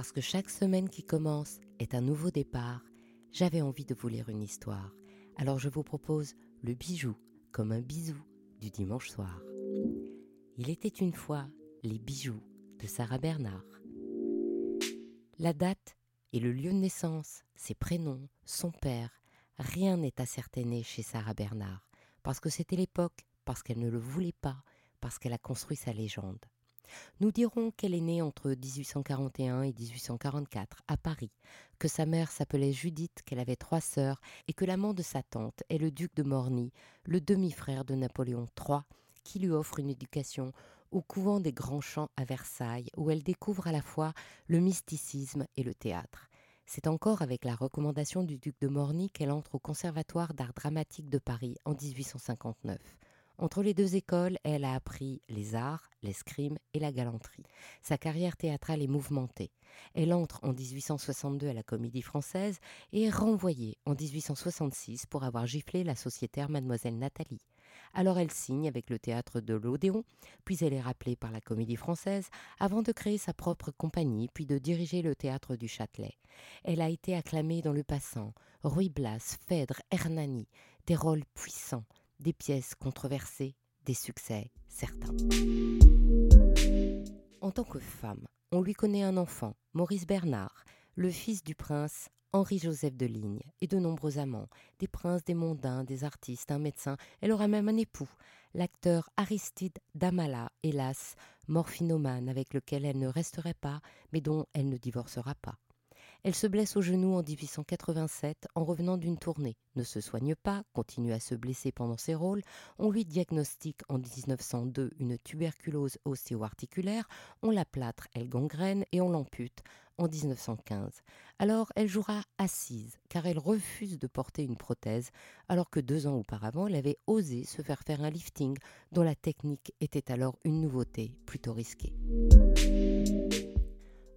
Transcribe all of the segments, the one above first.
Parce que chaque semaine qui commence est un nouveau départ, j'avais envie de vous lire une histoire. Alors je vous propose le bijou comme un bisou du dimanche soir. Il était une fois les bijoux de Sarah Bernard. La date et le lieu de naissance, ses prénoms, son père, rien n'est ascertainé chez Sarah Bernard, parce que c'était l'époque, parce qu'elle ne le voulait pas, parce qu'elle a construit sa légende. Nous dirons qu'elle est née entre 1841 et 1844 à Paris, que sa mère s'appelait Judith, qu'elle avait trois sœurs et que l'amant de sa tante est le duc de Morny, le demi-frère de Napoléon III, qui lui offre une éducation au couvent des Grands Champs à Versailles, où elle découvre à la fois le mysticisme et le théâtre. C'est encore avec la recommandation du duc de Morny qu'elle entre au Conservatoire d'art dramatique de Paris en 1859. Entre les deux écoles, elle a appris les arts, l'escrime et la galanterie. Sa carrière théâtrale est mouvementée. Elle entre en 1862 à la Comédie Française et est renvoyée en 1866 pour avoir giflé la sociétaire Mademoiselle Nathalie. Alors elle signe avec le théâtre de l'Odéon, puis elle est rappelée par la Comédie Française avant de créer sa propre compagnie, puis de diriger le théâtre du Châtelet. Elle a été acclamée dans Le Passant, Ruy Blas, Phèdre, Hernani, des rôles puissants, des pièces controversées, des succès certains. En tant que femme, on lui connaît un enfant, Maurice Bernard, le fils du prince Henri-Joseph de Ligne, et de nombreux amants, des princes, des mondains, des artistes, un médecin. Elle aura même un époux, l'acteur Aristide Damala, hélas, morphinomane, avec lequel elle ne resterait pas, mais dont elle ne divorcera pas. Elle se blesse au genou en 1887 en revenant d'une tournée, ne se soigne pas, continue à se blesser pendant ses rôles, on lui diagnostique en 1902 une tuberculose ostéo-articulaire, on la plâtre, elle gangrène et on l'ampute en 1915. Alors elle jouera assise, car elle refuse de porter une prothèse, alors que deux ans auparavant elle avait osé se faire faire un lifting dont la technique était alors une nouveauté plutôt risquée.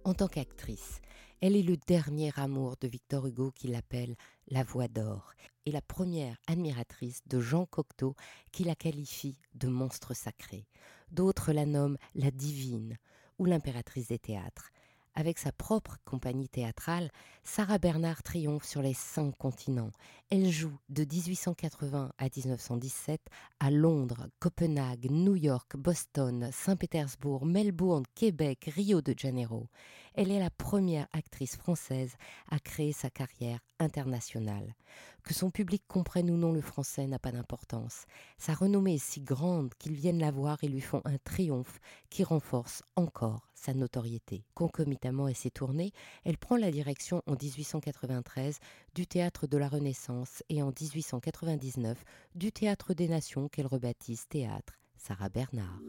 En tant qu'actrice, elle est le dernier amour de Victor Hugo qui l'appelle la voix d'or et la première admiratrice de Jean Cocteau qui la qualifie de monstre sacré. D'autres la nomment la divine ou l'impératrice des théâtres. Avec sa propre compagnie théâtrale, Sarah Bernard triomphe sur les cinq continents. Elle joue de 1880 à 1917 à Londres, Copenhague, New York, Boston, Saint-Pétersbourg, Melbourne, Québec, Rio de Janeiro. Elle est la première actrice française à créer sa carrière internationale. Que son public comprenne ou non le français n'a pas d'importance. Sa renommée est si grande qu'ils viennent la voir et lui font un triomphe qui renforce encore sa notoriété. Concomitamment à ses tournées, elle prend la direction en 1893 du Théâtre de la Renaissance et en 1899 du Théâtre des Nations qu'elle rebaptise Théâtre Sarah Bernard.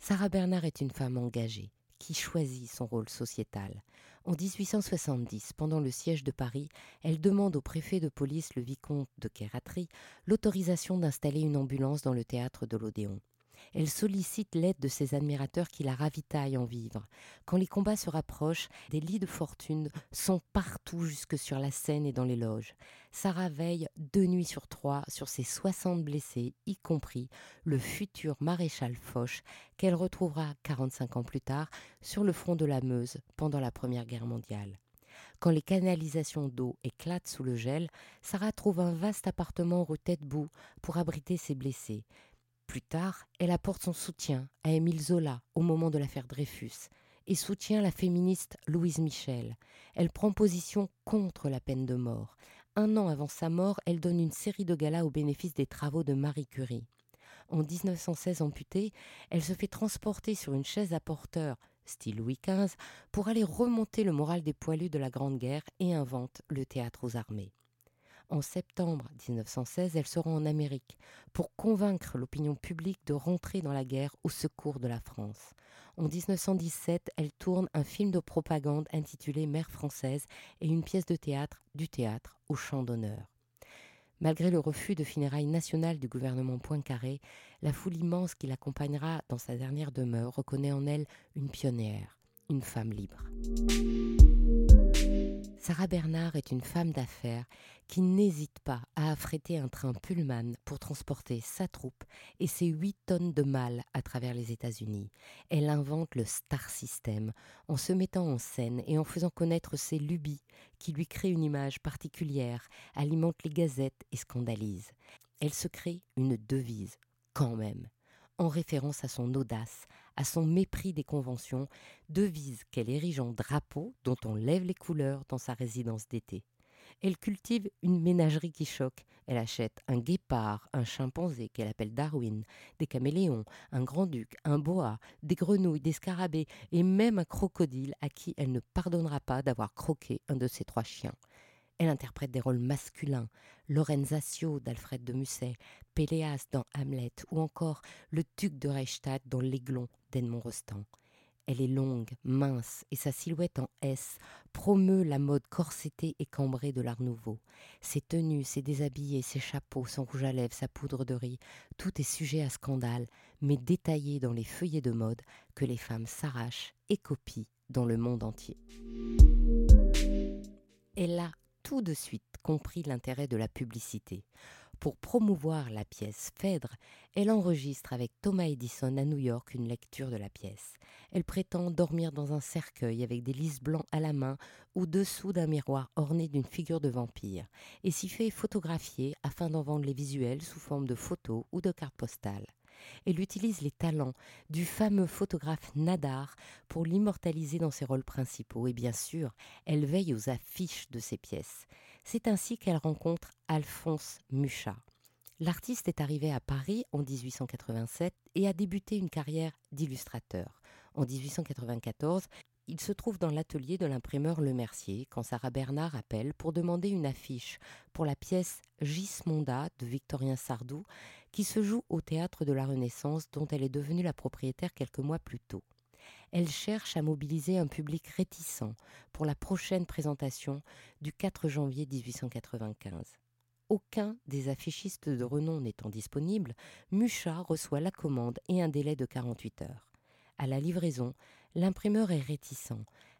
Sarah Bernard est une femme engagée qui choisit son rôle sociétal. En 1870, pendant le siège de Paris, elle demande au préfet de police, le vicomte de Kératry, l'autorisation d'installer une ambulance dans le théâtre de l'Odéon. Elle sollicite l'aide de ses admirateurs qui la ravitaillent en vivres. Quand les combats se rapprochent, des lits de fortune sont partout jusque sur la scène et dans les loges. Sarah veille deux nuits sur trois sur ses 60 blessés, y compris le futur maréchal Foch, qu'elle retrouvera 45 ans plus tard sur le front de la Meuse pendant la Première Guerre mondiale. Quand les canalisations d'eau éclatent sous le gel, Sarah trouve un vaste appartement rue Tête-Bout pour abriter ses blessés. Plus tard, elle apporte son soutien à Émile Zola au moment de l'affaire Dreyfus et soutient la féministe Louise Michel. Elle prend position contre la peine de mort. Un an avant sa mort, elle donne une série de galas au bénéfice des travaux de Marie Curie. En 1916 amputée, elle se fait transporter sur une chaise à porteur, style Louis XV, pour aller remonter le moral des poilus de la Grande Guerre et invente le théâtre aux armées. En septembre 1916, elle se rend en Amérique pour convaincre l'opinion publique de rentrer dans la guerre au secours de la France. En 1917, elle tourne un film de propagande intitulé Mère française et une pièce de théâtre du théâtre au champ d'honneur. Malgré le refus de funérailles nationales du gouvernement Poincaré, la foule immense qui l'accompagnera dans sa dernière demeure reconnaît en elle une pionnière, une femme libre. Sarah Bernard est une femme d'affaires qui n'hésite pas à affréter un train Pullman pour transporter sa troupe et ses 8 tonnes de mal à travers les États-Unis. Elle invente le Star System en se mettant en scène et en faisant connaître ses lubies qui lui créent une image particulière, alimentent les gazettes et scandalisent. Elle se crée une devise, quand même, en référence à son audace, à son mépris des conventions, devise qu'elle érige en drapeau dont on lève les couleurs dans sa résidence d'été. Elle cultive une ménagerie qui choque. Elle achète un guépard, un chimpanzé qu'elle appelle Darwin, des caméléons, un grand-duc, un boa, des grenouilles, des scarabées et même un crocodile à qui elle ne pardonnera pas d'avoir croqué un de ses trois chiens. Elle interprète des rôles masculins, Lorenzatio d'Alfred de Musset, Péléas dans Hamlet ou encore le duc de Reichstadt dans L'Aiglon d'Edmond Rostand. Elle est longue, mince, et sa silhouette en S promeut la mode corsetée et cambrée de l'Art Nouveau. Ses tenues, ses déshabillés, ses chapeaux, son rouge à lèvres, sa poudre de riz, tout est sujet à scandale, mais détaillé dans les feuillets de mode que les femmes s'arrachent et copient dans le monde entier. Elle a tout de suite compris l'intérêt de la publicité. Pour promouvoir la pièce Phèdre, elle enregistre avec Thomas Edison à New York une lecture de la pièce. Elle prétend dormir dans un cercueil avec des lys blancs à la main au-dessous d'un miroir orné d'une figure de vampire et s'y fait photographier afin d'en vendre les visuels sous forme de photos ou de cartes postales. Elle utilise les talents du fameux photographe Nadar pour l'immortaliser dans ses rôles principaux et bien sûr, elle veille aux affiches de ses pièces. C'est ainsi qu'elle rencontre Alphonse Mucha. L'artiste est arrivé à Paris en 1887 et a débuté une carrière d'illustrateur. En 1894, il se trouve dans l'atelier de l'imprimeur Le Mercier quand Sarah Bernard appelle pour demander une affiche pour la pièce Gismonda de Victorien Sardou qui se joue au théâtre de la Renaissance dont elle est devenue la propriétaire quelques mois plus tôt. Elle cherche à mobiliser un public réticent pour la prochaine présentation du 4 janvier 1895. Aucun des affichistes de renom n'étant disponible, Mucha reçoit la commande et un délai de 48 heures. À la livraison, l'imprimeur est réticent,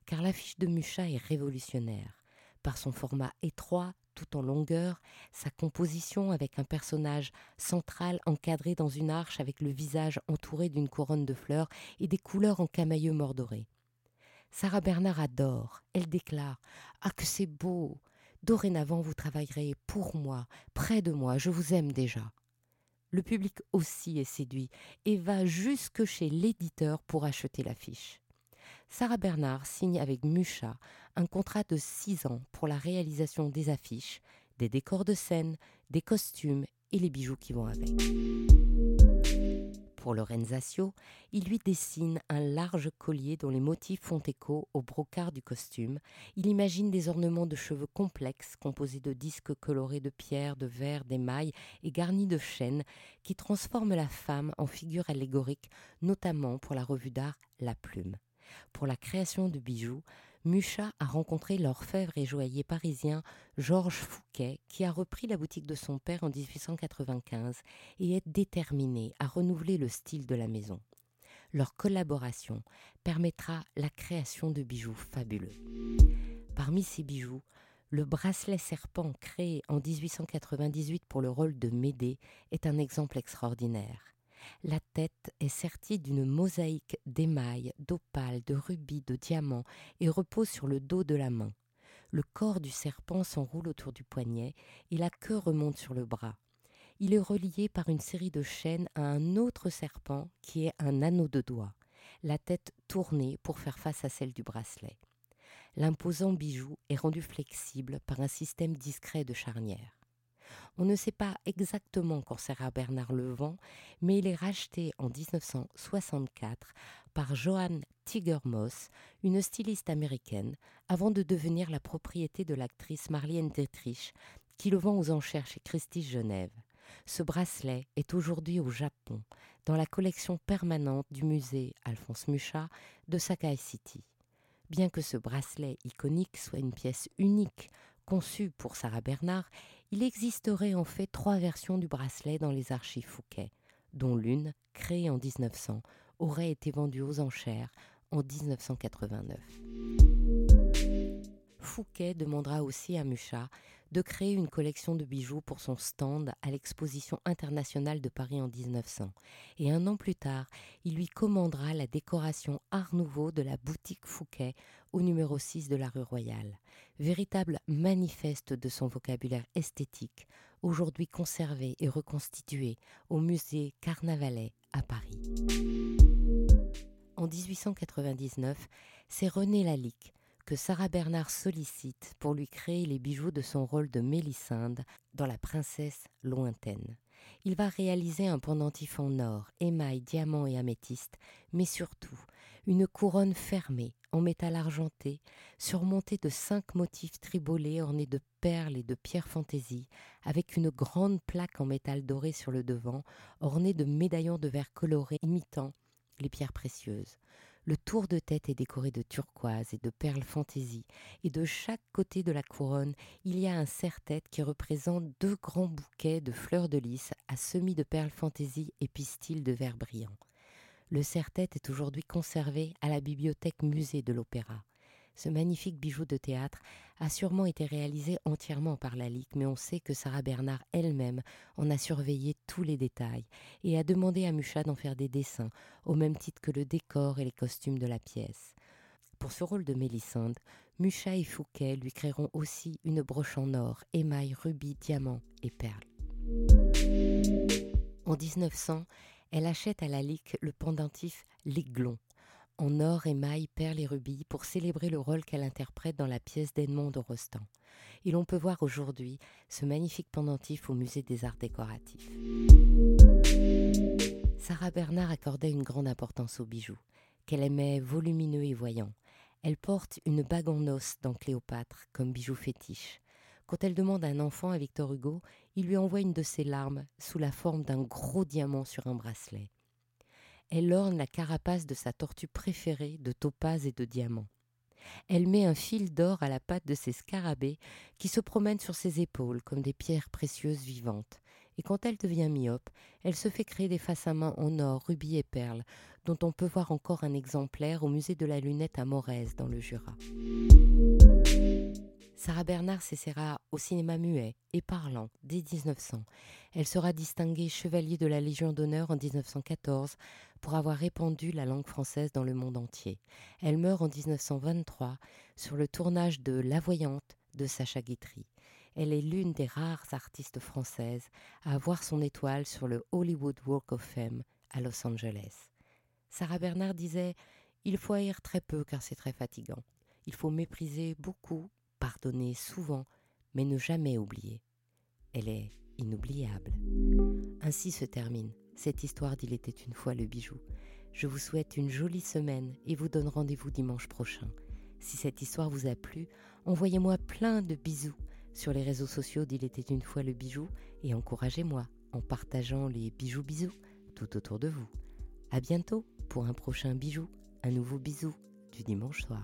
car l'affiche de Mucha est révolutionnaire. Par son format étroit, tout en longueur, sa composition avec un personnage central encadré dans une arche avec le visage entouré d'une couronne de fleurs et des couleurs en camailleux mordoré. Sarah Bernard adore. Elle déclare Ah, que c'est beau Dorénavant, vous travaillerez pour moi, près de moi, je vous aime déjà. Le public aussi est séduit et va jusque chez l'éditeur pour acheter l'affiche. Sarah Bernard signe avec Mucha un contrat de six ans pour la réalisation des affiches, des décors de scène, des costumes et les bijoux qui vont avec. Pour Lorenzatio, il lui dessine un large collier dont les motifs font écho au brocart du costume. Il imagine des ornements de cheveux complexes composés de disques colorés de pierre, de verre, d'émail et garnis de chêne qui transforment la femme en figure allégorique, notamment pour la revue d'art La Plume. Pour la création de bijoux, Mucha a rencontré l'orfèvre et joaillier parisien Georges Fouquet, qui a repris la boutique de son père en 1895 et est déterminé à renouveler le style de la maison. Leur collaboration permettra la création de bijoux fabuleux. Parmi ces bijoux, le bracelet serpent créé en 1898 pour le rôle de Médée est un exemple extraordinaire. La tête est sertie d'une mosaïque d'émail, d'opale, de rubis, de diamants et repose sur le dos de la main. Le corps du serpent s'enroule autour du poignet et la queue remonte sur le bras. Il est relié par une série de chaînes à un autre serpent qui est un anneau de doigt, la tête tournée pour faire face à celle du bracelet. L'imposant bijou est rendu flexible par un système discret de charnières. On ne sait pas exactement quand sera Bernard Levent, mais il est racheté en 1964 par Joanne Tigermoss, une styliste américaine, avant de devenir la propriété de l'actrice Marlène Dietrich, qui le vend aux enchères chez Christie Genève. Ce bracelet est aujourd'hui au Japon, dans la collection permanente du musée Alphonse Mucha de Sakai City. Bien que ce bracelet iconique soit une pièce unique conçue pour Sarah Bernard, il existerait en fait trois versions du bracelet dans les archives Fouquet, dont l'une, créée en 1900, aurait été vendue aux enchères en 1989. Fouquet demandera aussi à Mucha de créer une collection de bijoux pour son stand à l'exposition internationale de Paris en 1900. Et un an plus tard, il lui commandera la décoration Art Nouveau de la boutique Fouquet au numéro 6 de la rue Royale. Véritable manifeste de son vocabulaire esthétique, aujourd'hui conservé et reconstitué au musée Carnavalet à Paris. En 1899, c'est René Lalique que Sarah Bernard sollicite pour lui créer les bijoux de son rôle de Mélisande dans La princesse lointaine. Il va réaliser un pendentif en or, émail, diamant et améthyste, mais surtout une couronne fermée en métal argenté, surmontée de cinq motifs tribolés ornés de perles et de pierres fantaisie, avec une grande plaque en métal doré sur le devant, ornée de médaillons de verre colorés imitant les pierres précieuses. Le tour de tête est décoré de turquoise et de perles fantaisie, et de chaque côté de la couronne, il y a un serre-tête qui représente deux grands bouquets de fleurs de lys à semis de perles fantaisie et pistils de verre brillant. Le serre-tête est aujourd'hui conservé à la bibliothèque musée de l'Opéra. Ce magnifique bijou de théâtre a sûrement été réalisé entièrement par Lalique, mais on sait que Sarah Bernard elle-même en a surveillé tous les détails et a demandé à Mucha d'en faire des dessins, au même titre que le décor et les costumes de la pièce. Pour ce rôle de Mélissande, Mucha et Fouquet lui créeront aussi une broche en or, émail, rubis, diamants et perles. En 1900, elle achète à Lalique le pendentif L'Aiglon, en or, émail, perles et rubis pour célébrer le rôle qu'elle interprète dans la pièce d'Edmond de Rostand. Et l'on peut voir aujourd'hui ce magnifique pendentif au musée des arts décoratifs. Sarah Bernard accordait une grande importance aux bijoux, qu'elle aimait volumineux et voyants. Elle porte une bague en os dans Cléopâtre comme bijou fétiche. Quand elle demande un enfant à Victor Hugo, il lui envoie une de ses larmes sous la forme d'un gros diamant sur un bracelet elle orne la carapace de sa tortue préférée de topaz et de diamants. Elle met un fil d'or à la patte de ses scarabées qui se promènent sur ses épaules comme des pierres précieuses vivantes. Et quand elle devient myope, elle se fait créer des faces à main en or, rubis et perles, dont on peut voir encore un exemplaire au musée de la lunette à Morez dans le Jura. Sarah Bernard s'essaiera au cinéma muet et parlant dès 1900. Elle sera distinguée chevalier de la Légion d'honneur en 1914 pour avoir répandu la langue française dans le monde entier. Elle meurt en 1923 sur le tournage de La Voyante de Sacha Guitry. Elle est l'une des rares artistes françaises à avoir son étoile sur le Hollywood Walk of Fame à Los Angeles. Sarah Bernard disait Il faut haïr très peu car c'est très fatigant. Il faut mépriser beaucoup pardonner souvent, mais ne jamais oublier. Elle est inoubliable. Ainsi se termine cette histoire d'Il était une fois le bijou. Je vous souhaite une jolie semaine et vous donne rendez-vous dimanche prochain. Si cette histoire vous a plu, envoyez-moi plein de bisous sur les réseaux sociaux d'Il était une fois le bijou et encouragez-moi en partageant les bijoux bisous tout autour de vous. À bientôt pour un prochain bijou, un nouveau bisou du dimanche soir.